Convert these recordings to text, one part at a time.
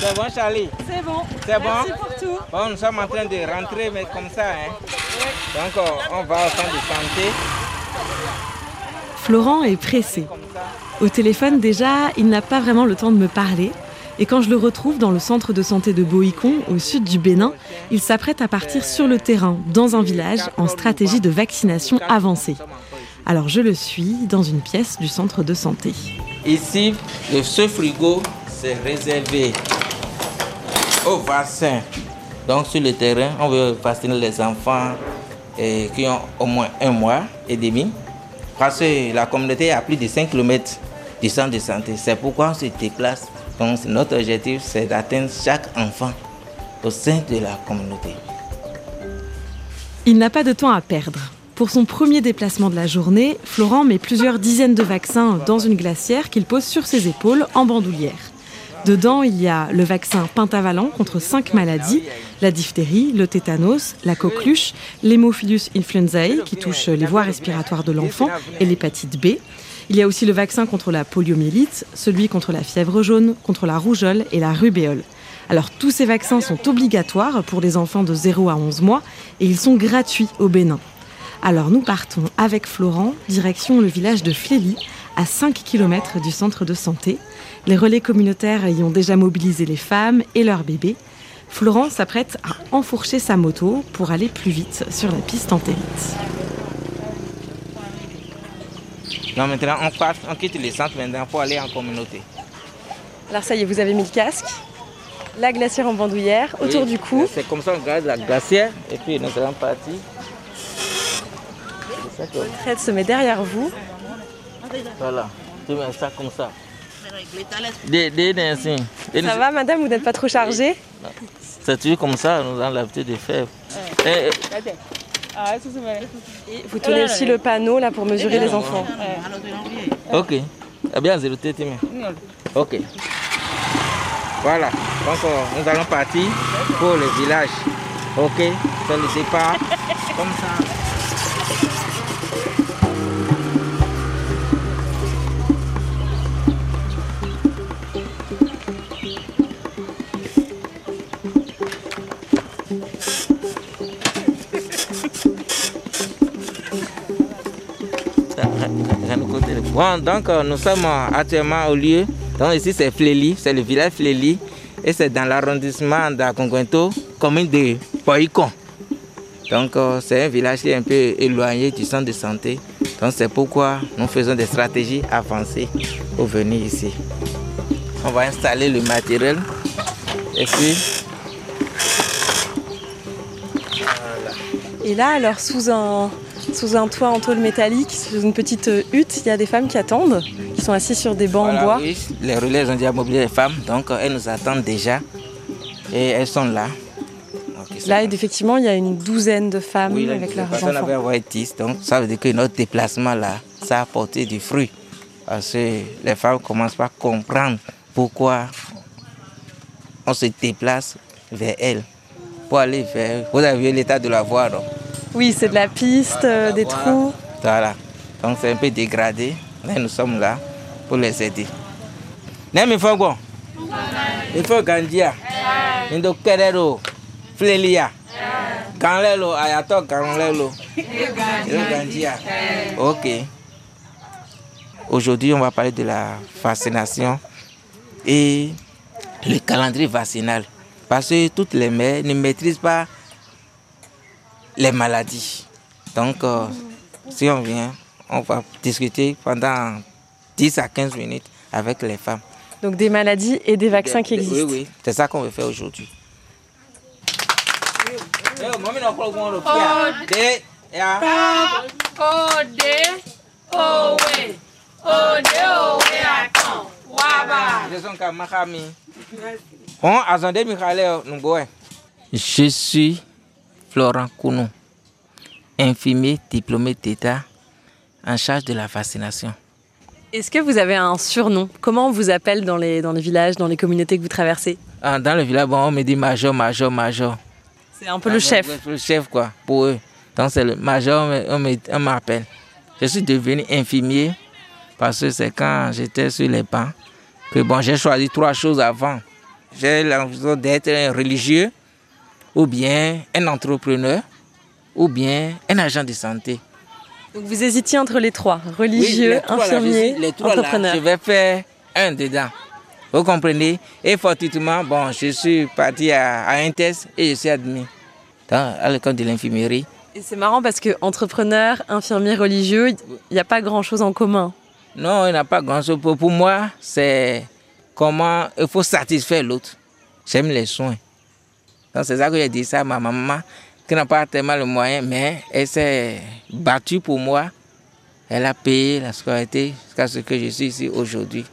C'est bon, Charlie? C'est bon. C'est bon? Merci pour tout. Bon, nous sommes en train de rentrer, mais comme ça. Hein. Donc, on, on va au centre de santé. Florent est pressé. Au téléphone, déjà, il n'a pas vraiment le temps de me parler. Et quand je le retrouve dans le centre de santé de Boïcon, au sud du Bénin, il s'apprête à partir sur le terrain, dans un village, en stratégie de vaccination avancée. Alors je le suis dans une pièce du centre de santé. Ici, le, ce frigo, c'est réservé aux vaccins. Donc sur le terrain, on veut vacciner les enfants eh, qui ont au moins un mois et demi. Parce que la communauté est à plus de 5 km du centre de santé. C'est pourquoi on se déplace. Donc notre objectif, c'est d'atteindre chaque enfant au sein de la communauté. Il n'a pas de temps à perdre. Pour son premier déplacement de la journée, Florent met plusieurs dizaines de vaccins dans une glacière qu'il pose sur ses épaules en bandoulière. Dedans, il y a le vaccin pentavalent contre cinq maladies la diphtérie, le tétanos, la coqueluche, l'hémophilus influenzae qui touche les voies respiratoires de l'enfant et l'hépatite B. Il y a aussi le vaccin contre la poliomyélite, celui contre la fièvre jaune, contre la rougeole et la rubéole. Alors tous ces vaccins sont obligatoires pour les enfants de 0 à 11 mois et ils sont gratuits au Bénin. Alors nous partons avec Florent, direction le village de Flély, à 5 km du centre de santé. Les relais communautaires y ont déjà mobilisé les femmes et leurs bébés. Florent s'apprête à enfourcher sa moto pour aller plus vite sur la piste entérite. Non, maintenant, on, part, on quitte le centre maintenant pour aller en communauté. Alors ça y est, vous avez mis le casque, la glacière en bandoulière, autour du cou. C'est comme ça on garde la glacière et puis nous allons partir. Que- Fred se met derrière vous. Voilà, tu mets ça comme ça. Des, des, des, ainsi. Et Ça va madame, vous n'êtes pas trop chargée C'est toujours comme ça, nous avons l'habitude de faire. Et- Et vous tenez aussi le panneau là pour mesurer les enfants. ok. Eh bien, zéro tête, mais. Ok. Voilà, donc euh, nous allons partir pour le village. Ok, c'est le départ. Comme ça. Bon, donc euh, nous sommes euh, actuellement au lieu. Donc ici c'est Fléli, c'est le village Fléli. Et c'est dans l'arrondissement d'Akonkwento, commune de Poïkon. Donc euh, c'est un village qui est un peu éloigné du centre de santé. Donc c'est pourquoi nous faisons des stratégies avancées pour venir ici. On va installer le matériel. Et puis, Et là, alors sous un, sous un toit en tôle métallique, sous une petite euh, hutte, il y a des femmes qui attendent, qui sont assises sur des bancs en bois. oui, les relais ont déjà mobilisé les femmes. Donc euh, elles nous attendent déjà. Et elles sont là. Là, effectivement, il y a une douzaine de femmes Oui, avec leurs enfants. 10, donc ça veut dire que notre déplacement là, ça a apporté du fruit. Parce que les femmes commencent pas à comprendre pourquoi on se déplace vers elles. Pour aller vers. Vous avez vu l'état de la voie, non? Oui, c'est de la piste, euh, des trous. Voilà. Donc c'est un peu dégradé, mais nous sommes là pour les aider. Nem il faut quoi? Il faut grandir. Il faut querer Flélia. Ganlelo, ayato ganlelo. Grandir. Ok. Aujourd'hui, on va parler de la vaccination et le calendrier vaccinal. Parce que toutes les mères ne maîtrisent pas les maladies. Donc, euh, si on vient, on va discuter pendant 10 à 15 minutes avec les femmes. Donc des maladies et des vaccins qui Oui, existent. oui, c'est ça qu'on veut faire aujourd'hui. Je suis Florent Kounou, infirmier diplômé d'État en charge de la vaccination. Est-ce que vous avez un surnom? Comment on vous appelle dans les, dans les villages, dans les communautés que vous traversez? Ah, Dans le village, bon, on me dit major, major, major. C'est un peu le chef. Le chef, quoi, pour eux. Donc, c'est le major, on m'appelle. Je suis devenu infirmier parce que c'est quand j'étais sur les bancs que bon, j'ai choisi trois choses avant. J'ai l'impression d'être un religieux, ou bien un entrepreneur, ou bien un agent de santé. Donc vous hésitiez entre les trois, religieux, Oui, les trois, là, infirmier, je suis- les trois, là, entrepreneur. je vais faire un dedans. Vous comprenez? Et fortuitement, bon, je suis parti à, à un test et je suis admis dans, à l'école de l'infirmerie. Et c'est marrant parce que entrepreneur, infirmier, religieux, il n'y a pas grand-chose en commun. Non, il n'y a pas grand-chose. Pour moi, c'est comment il faut satisfaire l'autre? J'aime les soins. Donc c'est ça que j'ai dit ça à ma maman, qui n'a pas tellement le moyen, mais elle s'est battue pour moi. Elle a payé la scolarité jusqu'à ce que je suis ici aujourd'hui.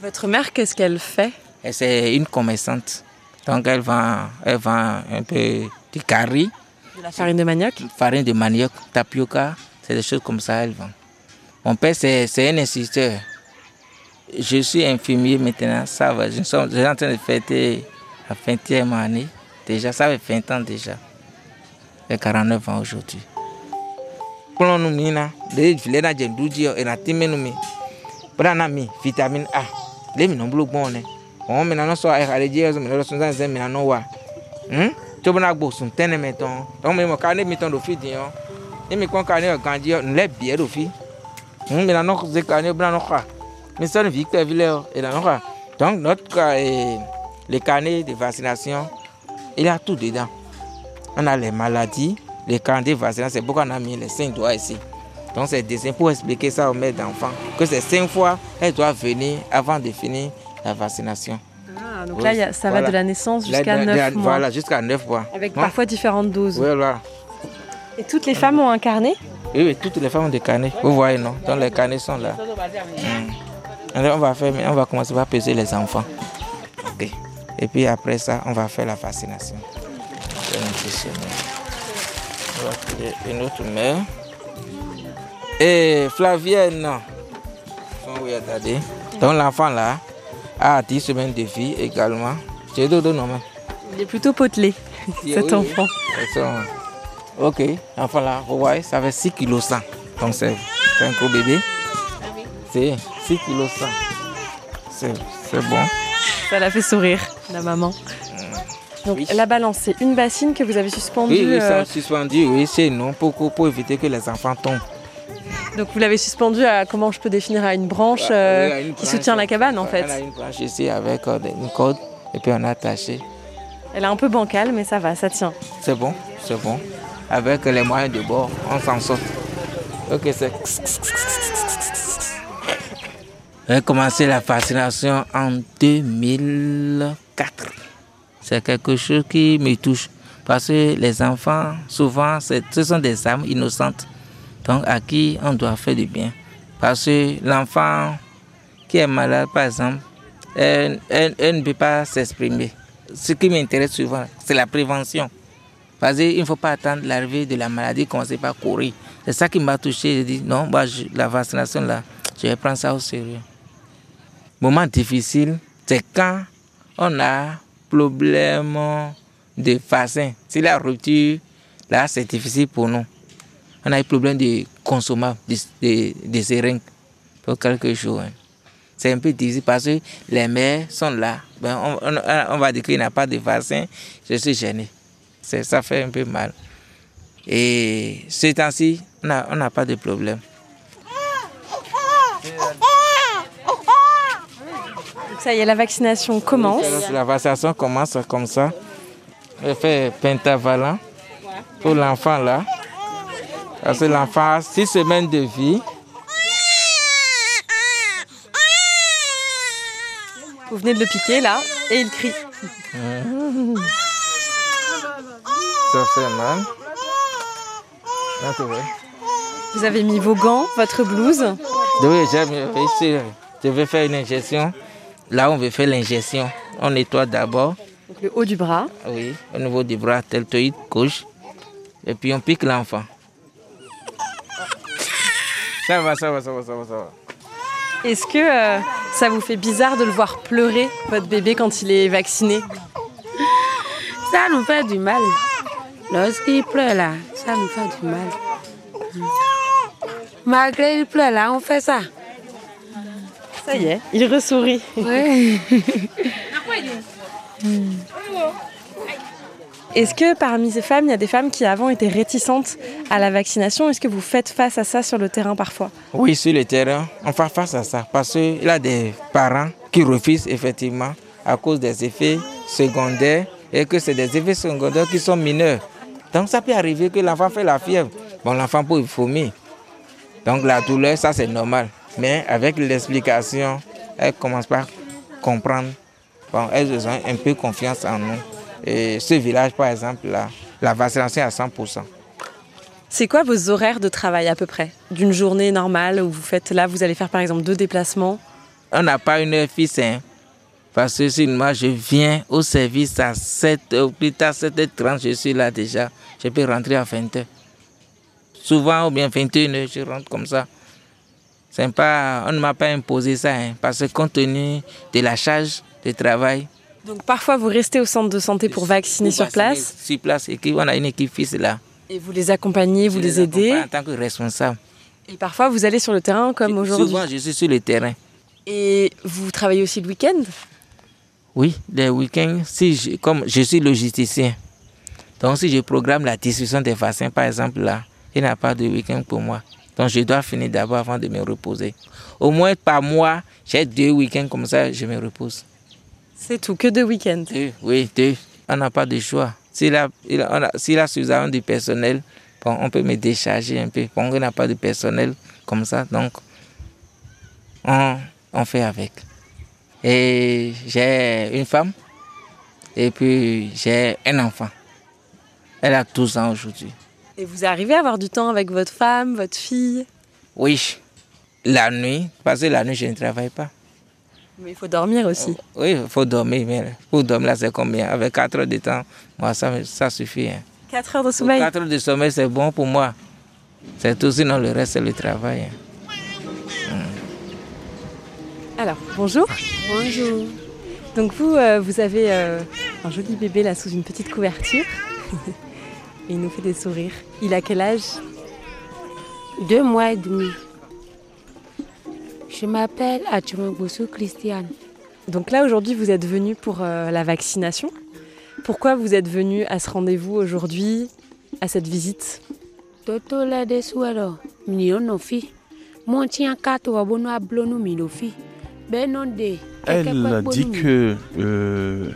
Votre mère, qu'est-ce qu'elle fait? Et c'est une commerçante. Donc elle vend, elle vend un peu de carie, De la farine de manioc? Farine de manioc, tapioca, c'est des choses comme ça elle vend. Mon père c'est c'est un instituteur. Je suis infirmier maintenant, ça va. Je suis en train de fêter la 20e année. Ça fait 20 ans déjà. J'ai 49 ans aujourd'hui. A. Mi sɔ ne vi kpɛ vi lɛ yɔ, ena nɔ xa. Donc notre cas, eh, le carnet de vaccination, il y a tout dedans. On a les maladies, les carnets de vaccination, c'est pourquoi on a mis les cinq doigts ici. Donc c'est des pour expliquer ça aux mères d'enfants, que c'est cinq fois, elles doivent venir avant de finir la vaccination. Ah, donc Oui, là, ça va voilà. de la naissance jusqu'à de- 9 de- mois. Voilà, jusqu'à 9 mois. Avec Non? parfois différentes doses. Voilà. Et toutes les femmes ont un carnet? Oui, oui, toutes les femmes ont des carnets. Vous voyez, non? Donc les carnets sont là. Alors on va, faire, on va commencer par peser les enfants. Ok. Et puis après ça, on va faire la vaccination. On va créer une autre mère. Et Flavienne. Donc l'enfant là a 10 semaines de vie également. J'ai deux noms. Il est plutôt potelé, cet oui. enfant. Sont- Ok, l'enfant là, vous voyez, ça fait 6 kg 100. Donc c'est c'est un gros bébé. C'est 6 kg 100. C'est c'est bon. Ça l'a fait sourire, la maman. Donc Oui. la balance, c'est une bassine que vous avez suspendue. Oui, oui, euh, c'est suspendu, oui, c'est non, pour, pour éviter que les enfants tombent. donc vous l'avez suspendue à, comment je peux définir, à une branche euh, Oui, à une qui branche. soutient la cabane en On fait. a une branche ici avec euh, une corde et puis on a attaché. Elle est un peu bancale, mais ça va, ça tient. C'est bon, c'est bon. Avec les moyens de bord, on s'en sort. Ok, c'est. J'ai commencé la vaccination en 2004. C'est quelque chose qui me touche. Parce que les enfants, souvent, ce sont des âmes innocentes. Donc, à qui on doit faire du bien. Parce que l'enfant qui est malade, par exemple, elle, ne peut pas s'exprimer. Ce qui m'intéresse souvent, c'est la prévention. Parce qu'il ne faut pas attendre l'arrivée de la maladie, commencer par courir. C'est ça qui m'a touché. J'ai dit, non, la vaccination, là, je vais prendre ça au sérieux. Moment difficile, c'est quand on a problème de vaccin. Si la rupture, là, c'est difficile pour nous. On a eu problème de consommables, de, de, pour quelques jours. hein. C'est un peu difficile parce que les mères sont là. Ben, on, on- va dire qu'il n'y a pas de vaccin. Je suis gêné. C'est- Ça fait un peu mal. Et ce temps-ci, on n'a pas de problème. Ça y est, la vaccination commence. La vaccination commence comme ça. Je fais pentavalent pour l'enfant là. Parce que l'enfant a six semaines de vie. Vous venez de le piquer là, et il crie. Ça fait mal. Vous avez mis vos gants, votre blouse. Oui, j'aime ici. Je vais faire une injection. Là, on veut faire l'injection. On nettoie d'abord. Le haut du bras. Oui, au niveau du bras deltoïde gauche. Et puis on pique l'enfant. Ça va, ça va, ça va, ça va, ça va. Est-ce que euh, ça vous fait bizarre de le voir pleurer, votre bébé, quand il est vacciné? Ça nous fait du mal. Lorsqu'il pleure là, ça nous fait du mal. Malgré qu'il pleure là, on fait ça. Ça y est, il ressourit. Oui. Est-ce que parmi ces femmes, il y a des femmes qui avant étaient réticentes à la vaccination? Est-ce que vous faites face à ça sur le terrain parfois? Oui, sur le terrain, on fait face à ça parce qu'il y a des parents qui refusent effectivement à cause des effets secondaires et que c'est des effets secondaires qui sont mineurs. Donc ça peut arriver que l'enfant fait la fièvre. Bon, l'enfant peut vomir. Donc la douleur, ça c'est normal. Mais avec l'explication, elle commence par comprendre. Bon, elles ont un peu confiance en nous. Et ce village, par exemple, là, la vaccination est à 100%. C'est quoi vos horaires de travail à peu près? D'une journée normale où vous faites là, vous allez faire par exemple deux déplacements? On n'a pas une heure fixe, hein. Parce que si moi je viens au service à 7 ou plus tard 7h30, je suis là déjà. Je peux rentrer à 20h. Souvent, ou bien 21h, je rentre comme ça. C'est pas, on ne m'a pas imposé ça, hein, parce que compte tenu de la charge de travail. Donc parfois vous restez au centre de santé pour vacciner sur place Sur place, et on a une équipe fixe là. Et vous les accompagnez, vous les, aidez En tant que responsable. Et parfois vous allez sur le terrain comme aujourd'hui Souvent je suis sur le terrain. Et vous travaillez aussi le week-end Oui, les week-ends, si je, comme je suis logisticien, donc si je programme la distribution des vaccins par exemple là, il n'y a pas de week-end pour moi. Donc je dois finir d'abord avant de me reposer. Au moins par mois, j'ai deux week-ends comme ça, je me repose. C'est tout, que deux week-ends Deux, oui, deux. On n'a pas de choix. S'il a, il a, suffisamment de personnel, bon, on peut me décharger un peu. Bon, on n'a pas de personnel comme ça, donc on, on fait avec. Et j'ai une femme et puis j'ai un enfant. Elle a 12 ans aujourd'hui. Et vous arrivez à avoir du temps avec votre femme, votre fille? Oui, la nuit, parce que la nuit, je ne travaille pas. Mais il faut dormir aussi. Oui, il faut dormir, mais pour dormir, là, c'est combien? Avec 4 heures de temps, moi, ça, ça suffit. Hein. 4 heures de sommeil? 4 heures de sommeil, c'est bon pour moi. C'est tout, sinon le reste, c'est le travail. hein. Alors, bonjour. Bonjour. Donc vous, euh, vous avez euh, un joli bébé là sous une petite couverture. Et il nous fait des sourires. Il a quel âge? Deux mois et demi. Je m'appelle Achumagbosu Christiane. Donc là, aujourd'hui, vous êtes venu pour euh, la vaccination. Pourquoi vous êtes venu à ce rendez-vous aujourd'hui, à cette visite? Toto la de suero, mniono fi. Monti en kato abono ablono minofi. Benonde. Elle dit que euh,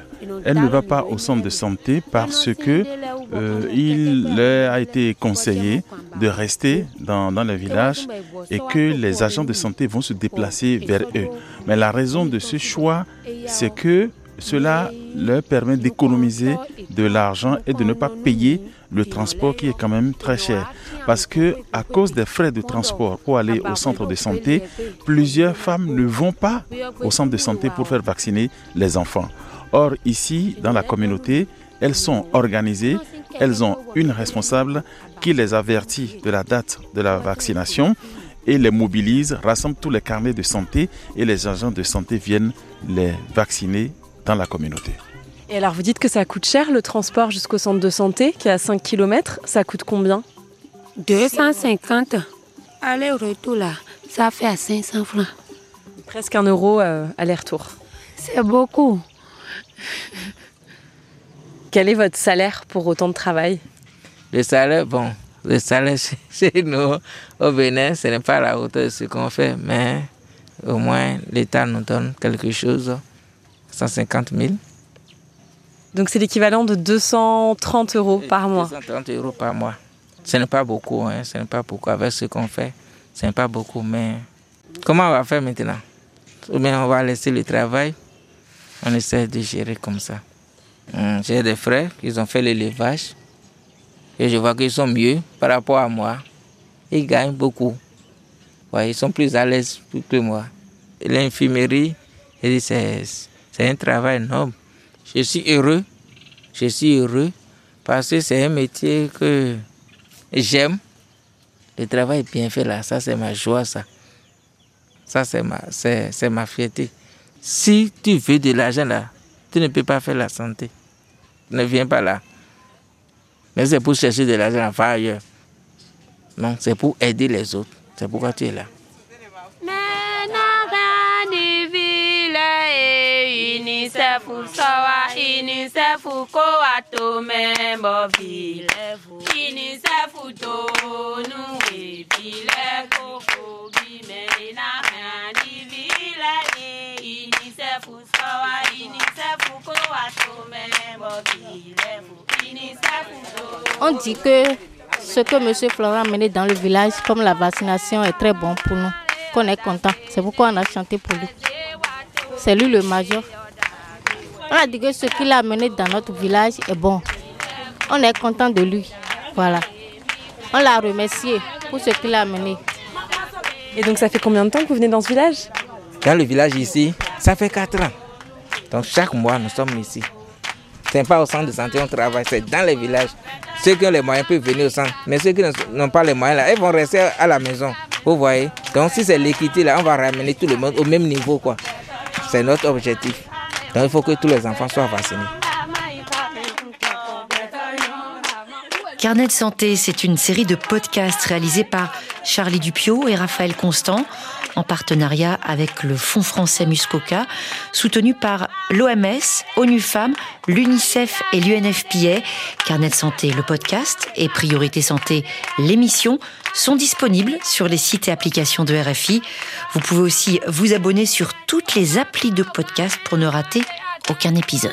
elle ne va pas au centre de santé parce que euh, il leur a été conseillé de rester dans, dans le village et que les agents de santé vont se déplacer vers eux. Mais la raison de ce choix, c'est que cela leur permet d'économiser de l'argent et de ne pas payer le transport qui est quand même très cher. Parce que à cause des frais de transport pour aller au centre de santé, plusieurs femmes ne vont pas au centre de santé pour faire vacciner les enfants. Or, ici, dans la communauté, elles sont organisées, elles ont une responsable qui les avertit de la date de la vaccination et les mobilise, rassemble tous les carnets de santé et les agents de santé viennent les vacciner dans la communauté. Et alors, vous dites que ça coûte cher le transport jusqu'au centre de santé, qui est à 5 km. Ça coûte combien? 250. Aller-retour là, ça fait à 500 francs. Presque un euro euh, aller-retour. C'est beaucoup. Quel est votre salaire pour autant de travail? Le salaire, bon, le salaire chez- nous, au Bénin, ce n'est pas à la hauteur de ce qu'on fait, mais au moins l'État nous donne quelque chose, 150 000. Donc c'est l'équivalent de 230 euros par mois. 230 euros par mois. Ce n'est pas beaucoup, hein, ce n'est pas beaucoup avec ce qu'on fait. Ce n'est pas beaucoup, mais comment on va faire maintenant? Ou bien on va laisser le travail, on essaie de gérer comme ça. Hum, J'ai des frères qui ont fait l'élevage et je vois qu'ils sont mieux par rapport à moi. Ils gagnent beaucoup. Ils sont plus à l'aise que moi. L'infirmerie, c'est un travail énorme. Je suis heureux. Je suis heureux parce que c'est un métier que j'aime. Le travail est bien fait là, ça c'est ma joie, ça. Ça c'est ma fierté. Si tu veux de l'argent là, tu ne peux pas faire la santé. Ne viens pas là. Mais c'est pour chercher de l'argent à ailleurs. Non, c'est pour aider les autres. C'est pourquoi tu es là. On dit que ce que M. Florent a mené dans le village, comme la vaccination, est très bon pour nous, qu'on est content. C'est pourquoi on a chanté pour lui. C'est lui le major. On a dit que ce qu'il a mené dans notre village est bon. On est content de lui. Voilà. On l'a remercié pour ce qu'il a mené. Et donc ça fait combien de temps que vous venez dans ce village? Dans le village ici, ça fait 4 ans. Donc chaque mois, nous sommes ici. Ce n'est pas au centre de santé on travaille, c'est dans les villages. Ceux qui ont les moyens peuvent venir au centre, mais ceux qui n'ont pas les moyens, là, ils vont rester à la maison. Vous voyez? Donc si c'est l'équité, là, on va ramener tout le monde au même niveau. quoi. C'est notre objectif. Donc il faut que tous les enfants soient vaccinés. Carnet de santé, c'est une série de podcasts réalisés par Charlie Dupio et Raphaël Constant en partenariat avec le Fonds français Muscoca, soutenu par l'OMS, ONU Femmes, l'UNICEF et l'UNFPA. Carnet de santé, le podcast et Priorité Santé, l'émission sont disponibles sur les sites et applications de RFI. Vous pouvez aussi vous abonner sur toutes les applis de podcast pour ne rater aucun épisode.